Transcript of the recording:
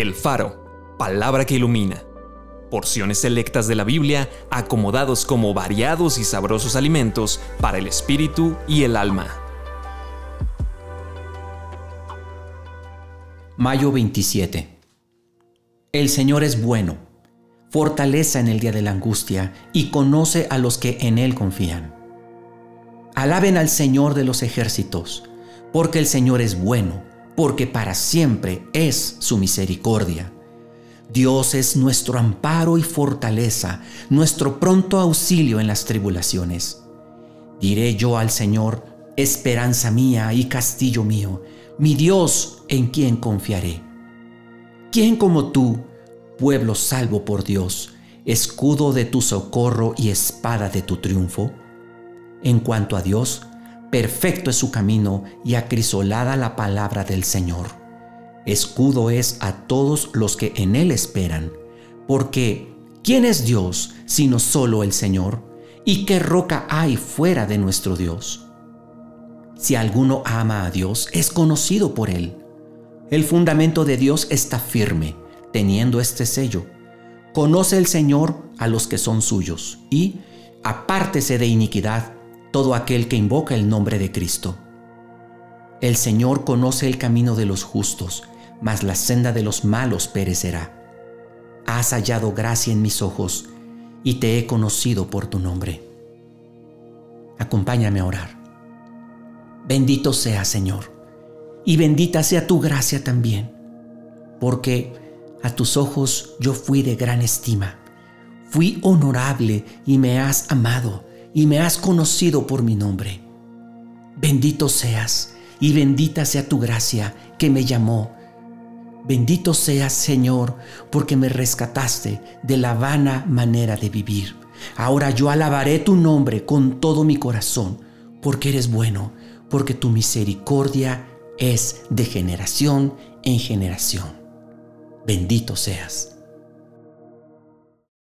El Faro, palabra que ilumina. Porciones selectas de la Biblia acomodados como variados y sabrosos alimentos para el espíritu y el alma. Mayo 27. El Señor es bueno, fortaleza en el día de la angustia y conoce a los que en Él confían. Alaben al Señor de los ejércitos, porque el Señor es bueno porque para siempre es su misericordia. Dios es nuestro amparo y fortaleza, nuestro pronto auxilio en las tribulaciones. Diré yo al Señor, esperanza mía y castillo mío, mi Dios en quien confiaré. ¿Quién como tú, pueblo salvo por Dios, escudo de tu socorro y espada de tu triunfo? En cuanto a Dios, perfecto es su camino y acrisolada la palabra del Señor. Escudo es a todos los que en Él esperan, porque ¿quién es Dios sino solo el Señor? ¿Y qué roca hay fuera de nuestro Dios? Si alguno ama a Dios, es conocido por Él. El fundamento de Dios está firme, teniendo este sello. Conoce el Señor a los que son suyos, y apártese de iniquidad todo aquel que invoca el nombre de Cristo. El Señor conoce el camino de los justos, mas la senda de los malos perecerá. Has hallado gracia en mis ojos y te he conocido por tu nombre. Acompáñame a orar. Bendito sea, Señor, y bendita sea tu gracia también, porque a tus ojos yo fui de gran estima, fui honorable y me has amado y me has conocido por mi nombre. Bendito seas y bendita sea tu gracia que me llamó. Bendito seas, Señor, porque me rescataste de la vana manera de vivir. Ahora yo alabaré tu nombre con todo mi corazón, porque eres bueno, porque tu misericordia es de generación en generación. Bendito seas.